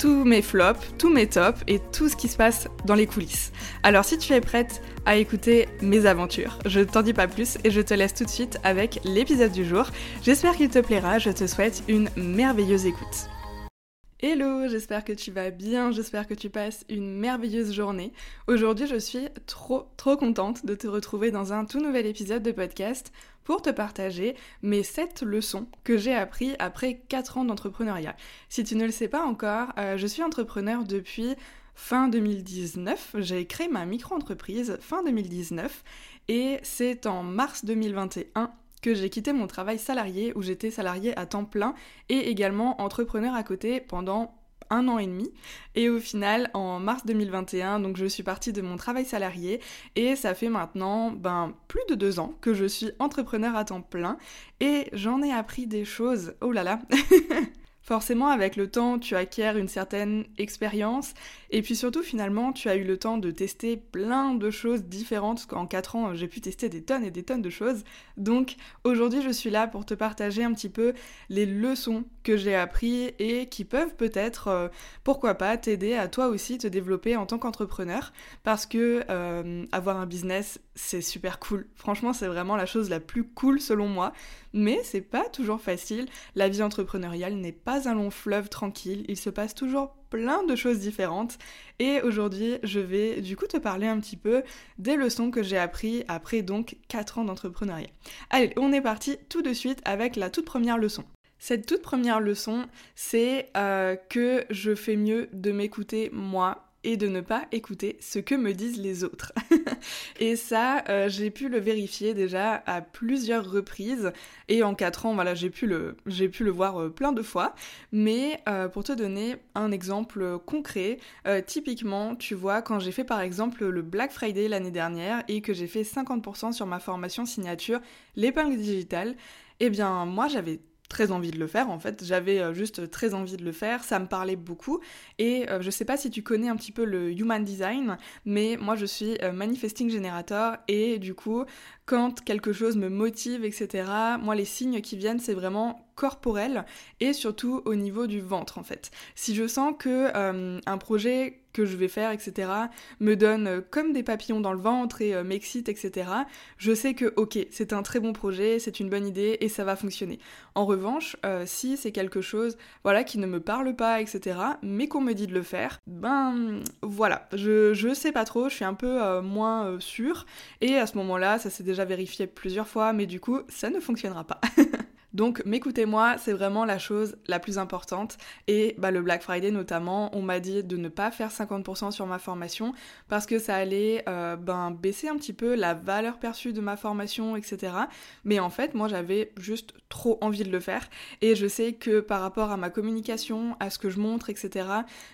tous mes flops, tous mes tops et tout ce qui se passe dans les coulisses. Alors si tu es prête à écouter mes aventures, je ne t'en dis pas plus et je te laisse tout de suite avec l'épisode du jour. J'espère qu'il te plaira, je te souhaite une merveilleuse écoute. Hello, j'espère que tu vas bien, j'espère que tu passes une merveilleuse journée. Aujourd'hui, je suis trop trop contente de te retrouver dans un tout nouvel épisode de podcast pour te partager mes 7 leçons que j'ai appris après 4 ans d'entrepreneuriat. Si tu ne le sais pas encore, euh, je suis entrepreneur depuis fin 2019. J'ai créé ma micro-entreprise fin 2019 et c'est en mars 2021 que j'ai quitté mon travail salarié où j'étais salarié à temps plein et également entrepreneur à côté pendant un an et demi. Et au final, en mars 2021, donc je suis partie de mon travail salarié et ça fait maintenant ben, plus de deux ans que je suis entrepreneur à temps plein et j'en ai appris des choses. Oh là là Forcément, avec le temps, tu acquiers une certaine expérience et puis surtout, finalement, tu as eu le temps de tester plein de choses différentes. En 4 ans, j'ai pu tester des tonnes et des tonnes de choses. Donc aujourd'hui, je suis là pour te partager un petit peu les leçons que j'ai appris et qui peuvent peut-être, euh, pourquoi pas, t'aider à toi aussi te développer en tant qu'entrepreneur. Parce que euh, avoir un business, c'est super cool. Franchement, c'est vraiment la chose la plus cool selon moi. Mais c'est pas toujours facile. La vie entrepreneuriale n'est pas un long fleuve tranquille. Il se passe toujours plein de choses différentes. Et aujourd'hui, je vais du coup te parler un petit peu des leçons que j'ai appris après donc 4 ans d'entrepreneuriat. Allez, on est parti tout de suite avec la toute première leçon. Cette toute première leçon, c'est euh, que je fais mieux de m'écouter moi et de ne pas écouter ce que me disent les autres. et ça, euh, j'ai pu le vérifier déjà à plusieurs reprises et en 4 ans, voilà, j'ai pu le, voir euh, plein de fois. Mais pour te donner un exemple concret, typiquement, tu vois, quand j'ai fait par exemple le Black Friday l'année dernière et que j'ai fait 50% sur ma formation signature, l'épingle digitale, eh bien moi j'avais très envie de le faire en fait, j'avais euh, juste très envie de le faire, ça me parlait beaucoup. Et euh, je sais pas si tu connais un petit peu le human design, mais moi je suis euh, manifesting generator. Et du coup quand quelque chose me motive etc, moi les signes qui viennent c'est vraiment corporel et surtout au niveau du ventre en fait. Si je sens que un projet que je vais faire, etc., me donne euh, comme des papillons dans le ventre et euh, m'excite, etc., je sais que, ok, c'est un très bon projet, c'est une bonne idée et ça va fonctionner. En revanche, euh, si c'est quelque chose, voilà, qui ne me parle pas, etc., mais qu'on me dit de le faire, ben voilà, je, je sais pas trop, je suis un peu moins sûre, et à ce moment-là, ça s'est déjà vérifié plusieurs fois, mais du coup, ça ne fonctionnera pas. Donc m'écoutez-moi, c'est vraiment la chose la plus importante. Et bah, le Black Friday notamment, on m'a dit de ne pas faire 50% sur ma formation parce que ça allait euh, ben, baisser un petit peu la valeur perçue de ma formation, etc. Mais en fait, moi j'avais juste trop envie de le faire. Et je sais que par rapport à ma communication, à ce que je montre, etc.,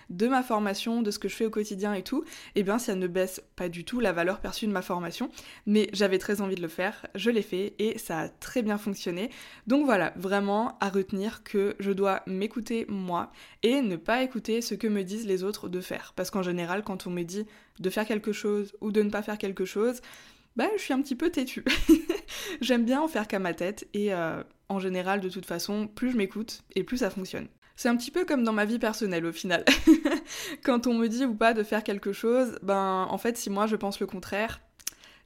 de ma formation, de ce que je fais au quotidien et tout, eh bien ça ne baisse pas du tout la valeur perçue de ma formation. Mais j'avais très envie de le faire, je l'ai fait et ça a très bien fonctionné. Donc voilà, vraiment à retenir que je dois m'écouter moi et ne pas écouter ce que me disent les autres de faire. Parce qu'en général, quand on me dit de faire quelque chose ou de ne pas faire quelque chose, bah je suis un petit peu têtue. J'aime bien en faire qu'à ma tête et euh, en général, de toute façon, plus je m'écoute et plus ça fonctionne. C'est un petit peu comme dans ma vie personnelle au final. Quand on me dit ou pas de faire quelque chose, ben en fait si moi je pense le contraire,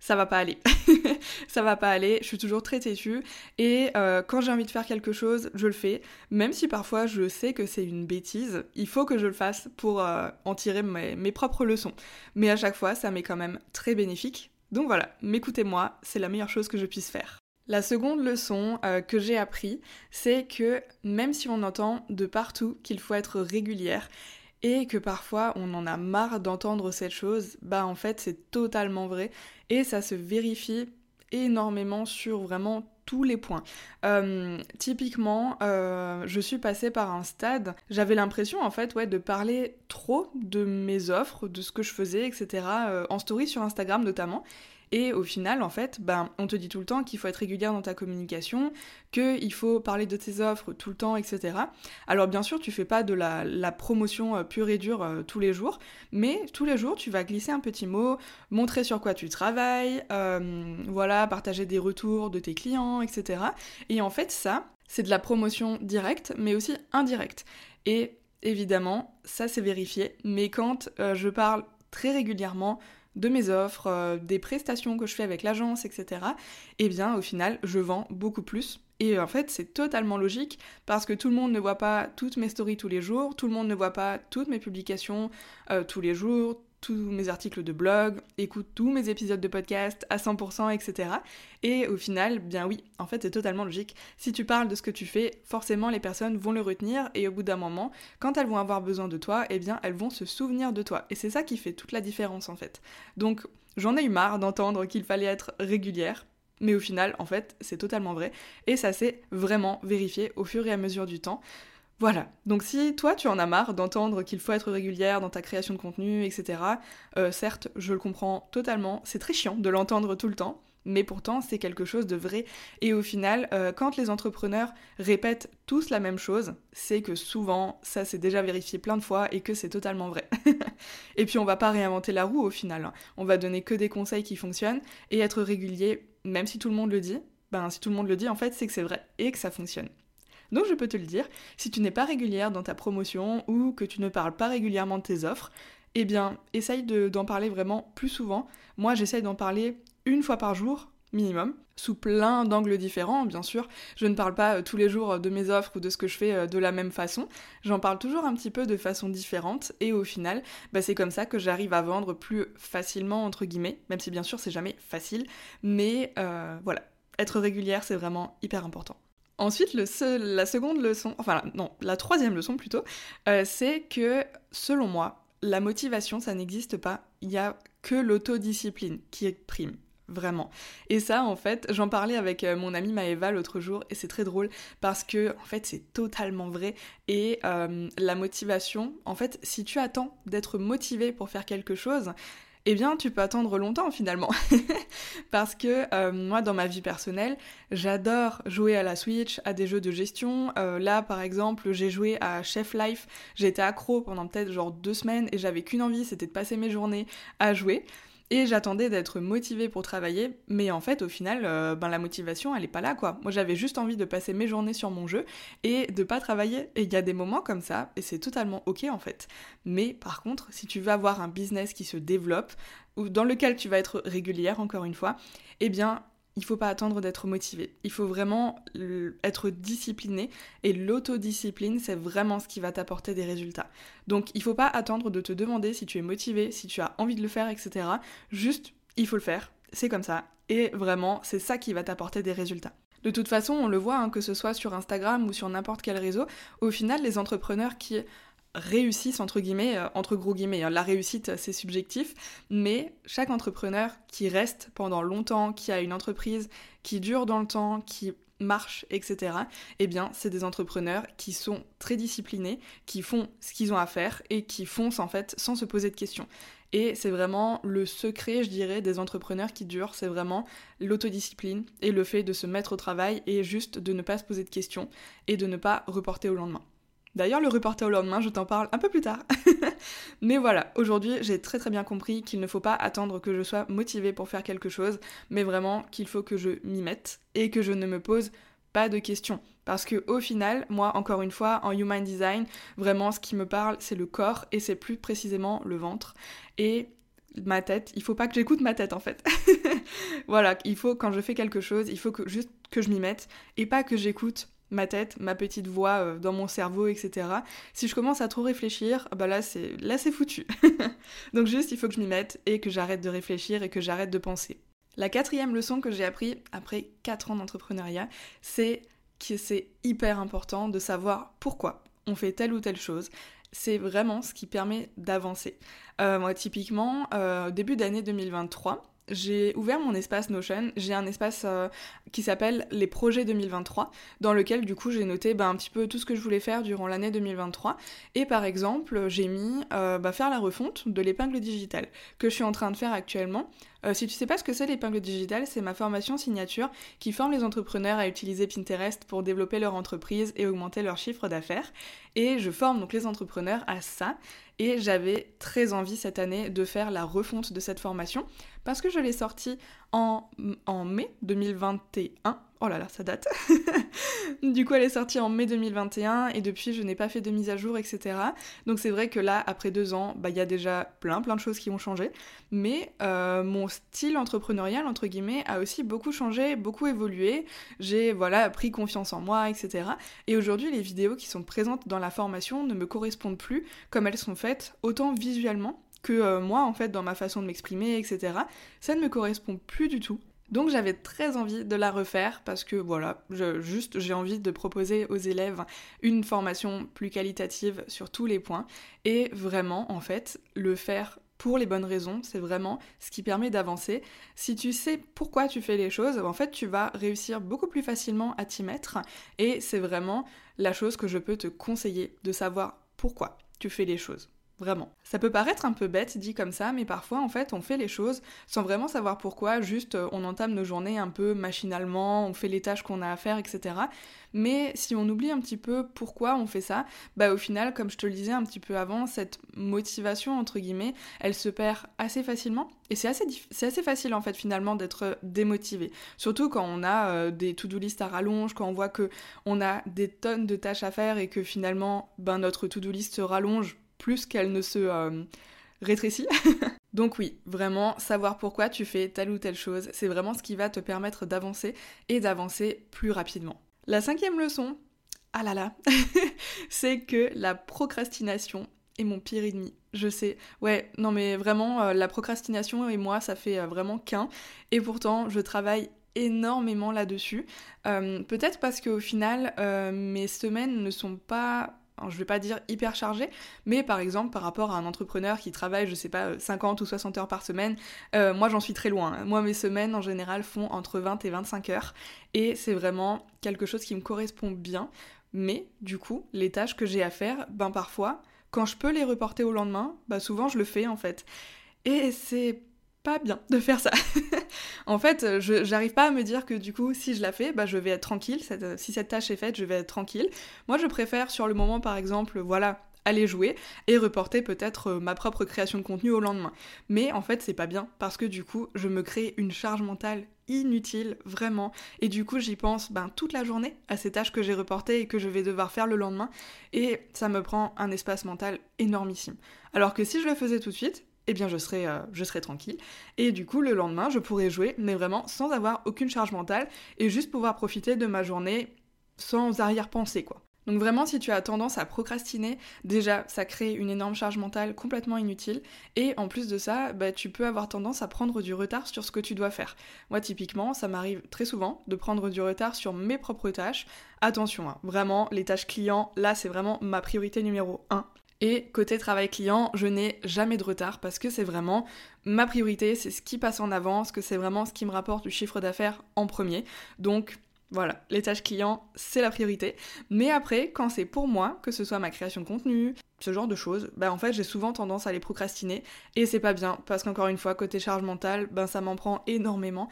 ça va pas aller. ça va pas aller, je suis toujours très têtue et euh, quand j'ai envie de faire quelque chose, je le fais, même si parfois je sais que c'est une bêtise, il faut que je le fasse pour euh, en tirer mes, propres leçons. Mais à chaque fois, ça m'est quand même très bénéfique Donc voilà, m'écoutez-moi, c'est la meilleure chose que je puisse faire. La seconde leçon euh, que j'ai appris, c'est que même si on entend de partout qu'il faut être régulière et que parfois on en a marre d'entendre cette chose, bah en fait c'est totalement vrai et ça se vérifie énormément sur vraiment tous les points. Euh, typiquement, euh, je suis passée par un stade, j'avais l'impression en fait ouais, de parler trop de mes offres, de ce que je faisais, etc. en story sur Instagram notamment. Et au final, en fait, ben, on te dit tout le temps qu'il faut être régulière dans ta communication, qu'il faut parler de tes offres tout le temps, etc. Alors bien sûr, tu fais pas de la, promotion euh, pure et dure euh, tous les jours, mais tous les jours, tu vas glisser un petit mot, montrer sur quoi tu travailles, euh, voilà, partager des retours de tes clients, etc. Et en fait, ça, c'est de la promotion directe, mais aussi indirecte. Et évidemment, ça c'est vérifié, mais quand je parle très régulièrement de mes offres, euh, des prestations que je fais avec l'agence, etc., eh bien au final je vends beaucoup plus. Et en fait c'est totalement logique parce que tout le monde ne voit pas toutes mes stories tous les jours, tout le monde ne voit pas toutes mes publications euh, tous les jours, tous mes articles de blog, écoute tous mes épisodes de podcast à 100%, etc. Et au final, bien oui, en fait c'est totalement logique. Si tu parles de ce que tu fais, forcément les personnes vont le retenir et au bout d'un moment, quand elles vont avoir besoin de toi, eh bien elles vont se souvenir de toi. Et c'est ça qui fait toute la différence en fait. Donc j'en ai eu marre d'entendre qu'il fallait être régulière. Mais au final, en fait, c'est totalement vrai. Et ça s'est vraiment vérifié au fur et à mesure du temps. Voilà, donc si toi tu en as marre d'entendre qu'il faut être régulière dans ta création de contenu, etc., euh, certes, je le comprends totalement, c'est très chiant de l'entendre tout le temps, mais pourtant c'est quelque chose de vrai. Et au final, euh, quand les entrepreneurs répètent tous la même chose, c'est que souvent ça s'est déjà vérifié plein de fois et que c'est totalement vrai. et puis on va pas réinventer la roue au final, hein. on va donner que des conseils qui fonctionnent et être régulier, même si tout le monde le dit, ben si tout le monde le dit en fait c'est que c'est vrai et que ça fonctionne. Donc je peux te le dire, si tu n'es pas régulière dans ta promotion ou que tu ne parles pas régulièrement de tes offres, eh bien, essaye d'en parler vraiment plus souvent. Moi, j'essaye d'en parler une fois par jour minimum, sous plein d'angles différents, bien sûr. Je ne parle pas euh, tous les jours de mes offres ou de ce que je fais euh, de la même façon. J'en parle toujours un petit peu de façon différente et au final, bah, c'est comme ça que j'arrive à vendre plus facilement, entre guillemets, même si bien sûr c'est jamais facile. Mais euh, voilà, être régulière, c'est vraiment hyper important. Ensuite, la seconde leçon, enfin non, la troisième leçon plutôt, euh, c'est que selon moi, la motivation, ça n'existe pas. Il n'y a que l'autodiscipline qui est prime. Vraiment. Et ça, en fait, j'en parlais avec euh, mon amie Maëva l'autre jour et c'est très drôle parce que, en fait, c'est totalement vrai. Et euh, la motivation, en fait, si tu attends d'être motivé pour faire quelque chose, eh bien tu peux attendre longtemps finalement. Parce que euh, moi dans ma vie personnelle, j'adore jouer à la Switch, à des jeux de gestion. Euh, là par exemple, j'ai joué à Chef Life, j'étais accro pendant peut-être genre deux semaines et j'avais qu'une envie, c'était de passer mes journées à jouer. Et j'attendais d'être motivée pour travailler, mais en fait, au final, euh, ben, la motivation, elle est pas là, quoi. Moi, j'avais juste envie de passer mes journées sur mon jeu et de pas travailler. Et il y a des moments comme ça, et c'est totalement ok, en fait. Mais par contre, si tu veux avoir un business qui se développe, ou dans lequel tu vas être régulière, encore une fois, eh bien, il faut pas attendre d'être motivé. Il faut vraiment être discipliné et l'autodiscipline, c'est vraiment ce qui va t'apporter des résultats. Donc il faut pas attendre de te demander si tu es motivé, si tu as envie de le faire, etc. Juste, il faut le faire. C'est comme ça. Et vraiment, c'est ça qui va t'apporter des résultats. De toute façon, on le voit, hein, que ce soit sur Instagram ou sur n'importe quel réseau, au final, les entrepreneurs qui réussissent entre guillemets, euh, entre gros guillemets. Hein. La réussite, c'est subjectif, mais chaque entrepreneur qui reste pendant longtemps, qui a une entreprise qui dure dans le temps, qui marche, etc., eh bien, c'est des entrepreneurs qui sont très disciplinés, qui font ce qu'ils ont à faire et qui foncent en fait sans se poser de questions. Et c'est vraiment le secret, je dirais, des entrepreneurs qui durent, c'est vraiment l'autodiscipline et le fait de se mettre au travail et juste de ne pas se poser de questions et de ne pas reporter au lendemain. D'ailleurs, le reporter au lendemain, je t'en parle un peu plus tard. mais voilà, aujourd'hui, j'ai très très bien compris qu'il ne faut pas attendre que je sois motivée pour faire quelque chose, mais vraiment qu'il faut que je m'y mette et que je ne me pose pas de questions. Parce que au final, moi, encore une fois, en human design, vraiment, ce qui me parle, c'est le corps et c'est plus précisément le ventre. Et ma tête, il faut pas que j'écoute ma tête en fait. voilà, il faut quand je fais quelque chose, il faut que juste que je m'y mette et pas que j'écoute ma tête, ma petite voix euh, dans mon cerveau, etc. Si je commence à trop réfléchir, bah là c'est là c'est foutu. Donc juste il faut que je m'y mette et que j'arrête de réfléchir et que j'arrête de penser. La quatrième leçon que j'ai appris après 4 ans d'entrepreneuriat, c'est que c'est hyper important de savoir pourquoi on fait telle ou telle chose. C'est vraiment ce qui permet d'avancer. Euh, moi, typiquement, euh, début d'année 2023, j'ai ouvert mon espace Notion. J'ai un espace euh, qui s'appelle les projets 2023, dans lequel du coup j'ai noté bah, un petit peu tout ce que je voulais faire durant l'année 2023. Et par exemple, j'ai mis euh, bah, faire la refonte de l'épingle digitale que je suis en train de faire actuellement. Euh, si tu sais pas ce que c'est l'épingle digitale, c'est ma formation signature qui forme les entrepreneurs à utiliser Pinterest pour développer leur entreprise et augmenter leur chiffre d'affaires. Et je forme donc les entrepreneurs à ça. Et j'avais très envie cette année de faire la refonte de cette formation parce que je l'ai sortie en, mai 2021 Oh là là, ça date. du coup, elle est sortie en mai 2021 et depuis, je n'ai pas fait de mise à jour, etc. Donc c'est vrai que là, après deux ans, bah, il y a déjà plein, plein de choses qui ont changé. Mais euh, mon style entrepreneurial, entre guillemets, a aussi beaucoup changé, beaucoup évolué. J'ai, voilà, pris confiance en moi, etc. Et aujourd'hui, les vidéos qui sont présentes dans la formation ne me correspondent plus comme elles sont faites, autant visuellement que euh, moi, en fait, dans ma façon de m'exprimer, etc. Ça ne me correspond plus du tout. Donc j'avais très envie de la refaire parce que voilà, juste j'ai envie de proposer aux élèves une formation plus qualitative sur tous les points et vraiment en fait le faire pour les bonnes raisons, c'est vraiment ce qui permet d'avancer. Si tu sais pourquoi tu fais les choses, en fait tu vas réussir beaucoup plus facilement à t'y mettre et c'est vraiment la chose que je peux te conseiller de savoir pourquoi tu fais les choses. Vraiment. Ça peut paraître un peu bête dit comme ça, mais parfois en fait on fait les choses sans vraiment savoir pourquoi, juste euh, on entame nos journées un peu machinalement, on fait les tâches qu'on a à faire, etc. Mais si on oublie un petit peu pourquoi on fait ça, bah au final, comme je te le disais un petit peu avant, cette motivation entre guillemets, elle se perd assez facilement. Et c'est assez, facile en fait finalement d'être démotivé. Surtout quand on a euh, des to-do list à rallonge, quand on voit que on a des tonnes de tâches à faire et que finalement ben, notre to-do list se rallonge plus qu'elle ne se euh, rétrécit. Donc oui, vraiment, savoir pourquoi tu fais telle ou telle chose, c'est vraiment ce qui va te permettre d'avancer et d'avancer plus rapidement. La cinquième leçon, ah là là, c'est que la procrastination est mon pire ennemi. Je sais, ouais, non mais vraiment, euh, la procrastination et moi, ça fait euh, vraiment qu'un. Et pourtant, je travaille énormément là-dessus. Peut-être parce qu'au final, mes semaines ne sont pas je vais pas dire hyper chargé, mais par exemple par rapport à un entrepreneur qui travaille, je sais pas, 50 ou 60 heures par semaine, euh, moi j'en suis très loin. Moi mes semaines en général font entre 20 et 25 heures, et c'est vraiment quelque chose qui me correspond bien. Mais du coup, les tâches que j'ai à faire, ben parfois, quand je peux les reporter au lendemain, bah souvent je le fais en fait. Et c'est pas bien de faire ça. en fait, je j'arrive pas à me dire que du coup, si je la fais, bah je vais être tranquille. si cette tâche est faite, je vais être tranquille. Moi, je préfère sur le moment, par exemple, voilà, aller jouer et reporter peut-être euh, ma propre création de contenu au lendemain. Mais en fait, c'est pas bien parce que du coup, je me crée une charge mentale inutile, vraiment. Et du coup, j'y pense ben, toute la journée à ces tâches que j'ai reportées et que je vais devoir faire le lendemain. Et ça me prend un espace mental énormissime. Alors que si je le faisais tout de suite, eh bien je serai, euh, je serai tranquille. Et du coup, le lendemain, je pourrais jouer, mais vraiment sans avoir aucune charge mentale et juste pouvoir profiter de ma journée sans arrière-pensée, quoi. Donc vraiment, si tu as tendance à procrastiner, déjà, ça crée une énorme charge mentale complètement inutile. Et en plus de ça, bah, tu peux avoir tendance à prendre du retard sur ce que tu dois faire. Moi, typiquement, ça m'arrive très souvent de prendre du retard sur mes propres tâches. Attention, hein, vraiment, les tâches clients, là, c'est vraiment ma priorité numéro 1. Et côté travail client, je n'ai jamais de retard parce que c'est vraiment ma priorité, c'est ce qui passe en avance, que c'est vraiment ce qui me rapporte du chiffre d'affaires en premier. Donc voilà, les tâches clients, c'est la priorité. Mais après, quand c'est pour moi, que ce soit ma création de contenu, ce genre de choses, bah en fait j'ai souvent tendance à les procrastiner et c'est pas bien parce qu'encore une fois côté charge mentale, ben ça m'en prend énormément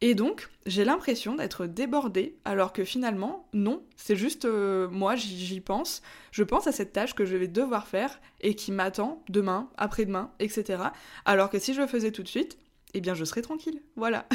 et donc, j'ai l'impression d'être débordée, alors que finalement, non, c'est juste euh, moi, j'y pense, je pense à cette tâche que je vais devoir faire et qui m'attend demain, après-demain, etc. Alors que si je le faisais tout de suite, eh bien je serais tranquille, voilà.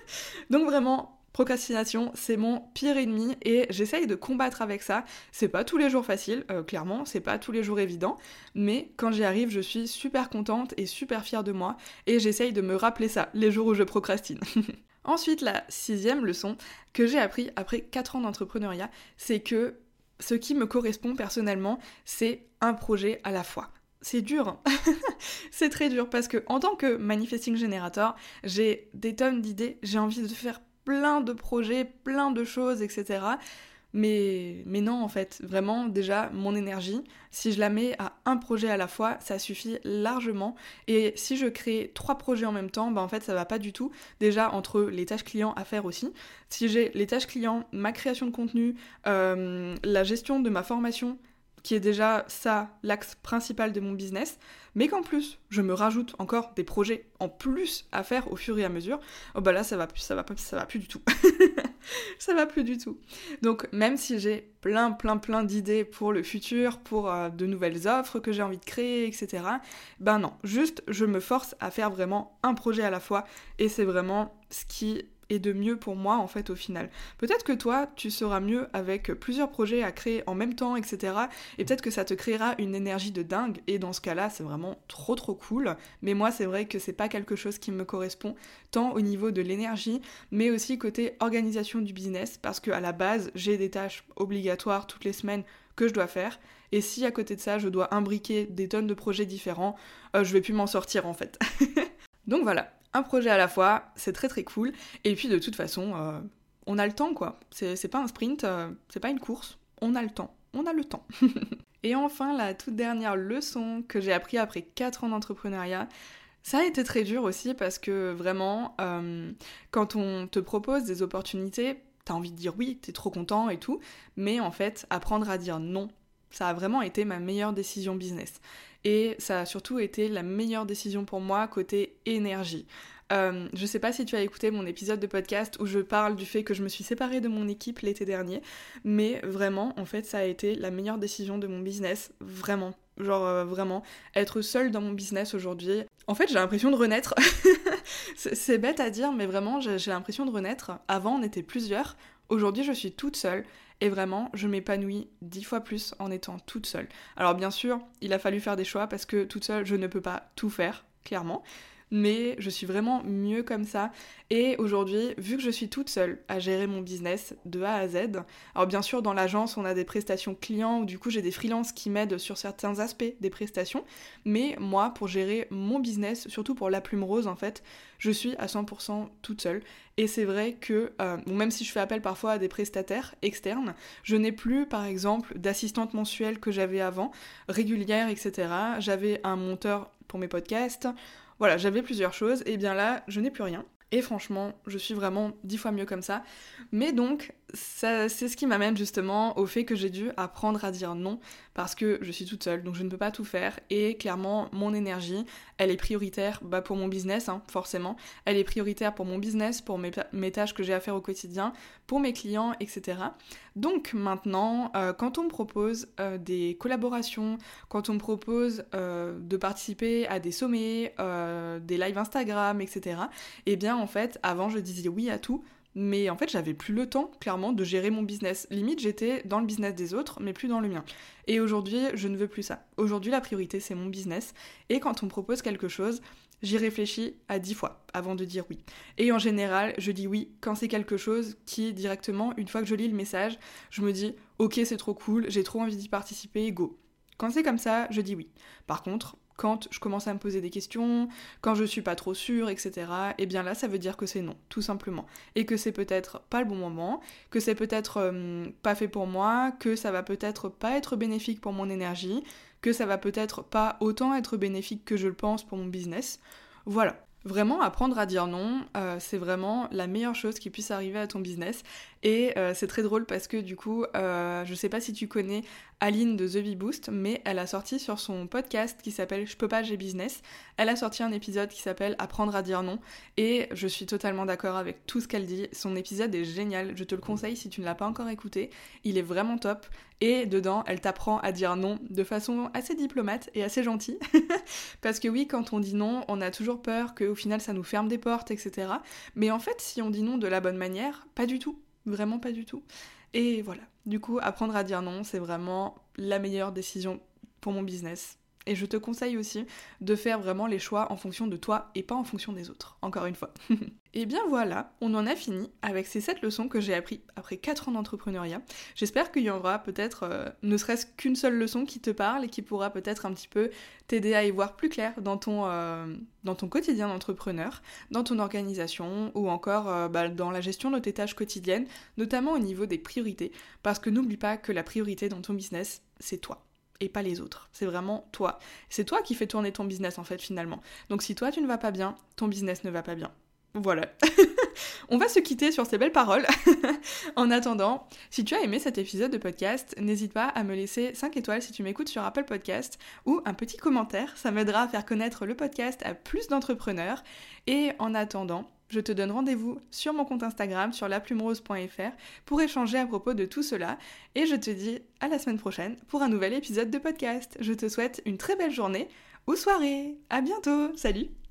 donc vraiment, Procrastination, c'est mon pire ennemi et j'essaye de combattre avec ça. C'est pas tous les jours facile, euh, clairement, c'est pas tous les jours évident, mais quand j'y arrive, je suis super contente et super fière de moi et j'essaye de me rappeler ça les jours où je procrastine. Ensuite, la sixième leçon que j'ai appris après 4 ans d'entrepreneuriat, c'est que ce qui me correspond personnellement, c'est un projet à la fois. c'est dur. c'est très dur parce que en tant que manifesting generator, j'ai des tonnes d'idées, j'ai envie de faire plein de projets, plein de choses, etc. Mais, mais non, en fait, vraiment, déjà, mon énergie, si je la mets à un projet à la fois, ça suffit largement. Et si je crée trois projets en même temps, bah en fait, ça va pas du tout. Déjà, entre les tâches clients à faire aussi. Si j'ai les tâches clients, ma création de contenu, euh, la gestion de ma formation, qui est déjà ça l'axe principal de mon business, mais qu'en plus je me rajoute encore des projets en plus à faire au fur et à mesure, oh bah là ça va ça va pas, ça va plus du tout. ça va plus du tout. Donc même si j'ai plein plein plein d'idées pour le futur, pour euh, de nouvelles offres que j'ai envie de créer, etc. Ben non, juste je me force à faire vraiment un projet à la fois et c'est vraiment ce qui et de mieux pour moi en fait au final. Peut-être que toi tu seras mieux avec plusieurs projets à créer en même temps, etc. Et peut-être que ça te créera une énergie de dingue et dans ce cas-là c'est vraiment trop trop cool. Mais moi c'est vrai que c'est pas quelque chose qui me correspond tant au niveau de l'énergie mais aussi côté organisation du business parce que à la base j'ai des tâches obligatoires toutes les semaines que je dois faire. Et si à côté de ça, je dois imbriquer des tonnes de projets différents, euh, je vais plus m'en sortir en fait. Donc voilà, un projet à la fois, c'est très très cool. Et puis de toute façon, euh, on a le temps quoi. C'est pas un sprint, euh, c'est pas une course, on a le temps. On a le temps. et enfin, la toute dernière leçon que j'ai appris après 4 ans d'entrepreneuriat, ça a été très dur aussi parce que vraiment, euh, quand on te propose des opportunités, t'as envie de dire oui, t'es trop content et tout, mais en fait, apprendre à dire non, ça a vraiment été ma meilleure décision business. Et ça a surtout été la meilleure décision pour moi côté énergie. Euh, je sais pas si tu as écouté mon épisode de podcast où je parle du fait que je me suis séparée de mon équipe l'été dernier, mais vraiment, en fait, ça a été la meilleure décision de mon business, vraiment. Genre euh, vraiment, être seule dans mon business aujourd'hui. En fait, j'ai l'impression de renaître. c'est bête à dire, mais vraiment, j'ai l'impression de renaître. Avant, on était plusieurs. Aujourd'hui, je suis toute seule et vraiment, je m'épanouis dix fois plus en étant toute seule. Alors bien sûr, il a fallu faire des choix parce que toute seule, je ne peux pas tout faire, clairement mais je suis vraiment mieux comme ça. Et aujourd'hui, vu que je suis toute seule à gérer mon business de A à Z, alors bien sûr, dans l'agence, on a des prestations clients, ou du coup, j'ai des freelances qui m'aident sur certains aspects des prestations, mais moi, pour gérer mon business, surtout pour la plume rose, en fait, je suis à 100% toute seule. Et c'est vrai que, euh, même si je fais appel parfois à des prestataires externes, je n'ai plus, par exemple, d'assistante mensuelle que j'avais avant, régulière, etc. J'avais un monteur pour mes podcasts. Voilà, j'avais plusieurs choses, et bien là, je n'ai plus rien. Et franchement, je suis vraiment dix fois mieux comme ça. Mais donc, c'est ce qui m'amène justement au fait que j'ai dû apprendre à dire non parce que je suis toute seule, donc je ne peux pas tout faire. Et clairement, mon énergie, elle est prioritaire bah, pour mon business, hein, forcément. Elle est prioritaire pour mon business, pour mes, tâches que j'ai à faire au quotidien, pour mes clients, etc. Donc maintenant, euh, quand on me propose euh, des collaborations, quand on me propose euh, de participer à des sommets, des lives Instagram, etc., eh bien en fait, avant je disais oui à tout mais en fait j'avais plus le temps clairement de gérer mon business. Limite j'étais dans le business des autres mais plus dans le mien. Et aujourd'hui je ne veux plus ça. Aujourd'hui la priorité c'est mon business et quand on propose quelque chose, j'y réfléchis à dix fois avant de dire oui. Et en général je dis oui quand c'est quelque chose qui directement une fois que je lis le message je me dis ok c'est trop cool, j'ai trop envie d'y participer, go. Quand c'est comme ça, je dis oui. Par contre, quand je commence à me poser des questions, quand je suis pas trop sûre, etc., et eh bien là, ça veut dire que c'est non, tout simplement. Et que c'est peut-être pas le bon moment, que c'est peut-être euh, pas fait pour moi, que ça va peut-être pas être bénéfique pour mon énergie, que ça va peut-être pas autant être bénéfique que je le pense pour mon business. Voilà. Vraiment, apprendre à dire non, euh, c'est vraiment la meilleure chose qui puisse arriver à ton business. Et euh, c'est très drôle parce que du coup, je sais pas si tu connais Aline de The Bee Boost, mais elle a sorti sur son podcast qui s'appelle Je peux pas, j'ai business. Elle a sorti un épisode qui s'appelle Apprendre à dire non, et je suis totalement d'accord avec tout ce qu'elle dit. Son épisode est génial, je te le conseille si tu ne l'as pas encore écouté. Il est vraiment top, et dedans, elle t'apprend à dire non de façon assez diplomate et assez gentille. Parce que oui, quand on dit non, on a toujours peur qu'au final ça nous ferme des portes, etc. Mais en fait, si on dit non de la bonne manière, pas du tout. Vraiment pas du tout. Et voilà. Du coup, apprendre à dire non, c'est vraiment la meilleure décision pour mon business. Et je te conseille aussi de faire vraiment les choix en fonction de toi et pas en fonction des autres, encore une fois. et bien voilà, on en a fini avec ces 7 leçons que j'ai appris après 4 ans d'entrepreneuriat. J'espère qu'il y aura peut-être euh, ne serait-ce qu'une seule leçon qui te parle et qui pourra peut-être un petit peu t'aider à y voir plus clair dans ton, euh, dans ton quotidien d'entrepreneur, dans ton organisation ou encore euh, bah, dans la gestion de tes tâches quotidiennes, notamment au niveau des priorités. Parce que n'oublie pas que la priorité dans ton business, c'est toi et pas les autres. C'est vraiment toi. C'est toi qui fais tourner ton business en fait finalement. Donc si toi tu ne vas pas bien, ton business ne va pas bien. Voilà. On va se quitter sur ces belles paroles. en attendant, si tu as aimé cet épisode de podcast, n'hésite pas à me laisser 5 étoiles si tu m'écoutes sur Apple Podcast ou un petit commentaire. Ça m'aidera à faire connaître le podcast à plus d'entrepreneurs. Et en attendant, je te donne rendez-vous sur mon compte Instagram sur laplumerose.fr pour échanger à propos de tout cela et je te dis à la semaine prochaine pour un nouvel épisode de podcast. Je te souhaite une très belle journée ou soirée. À bientôt. Salut.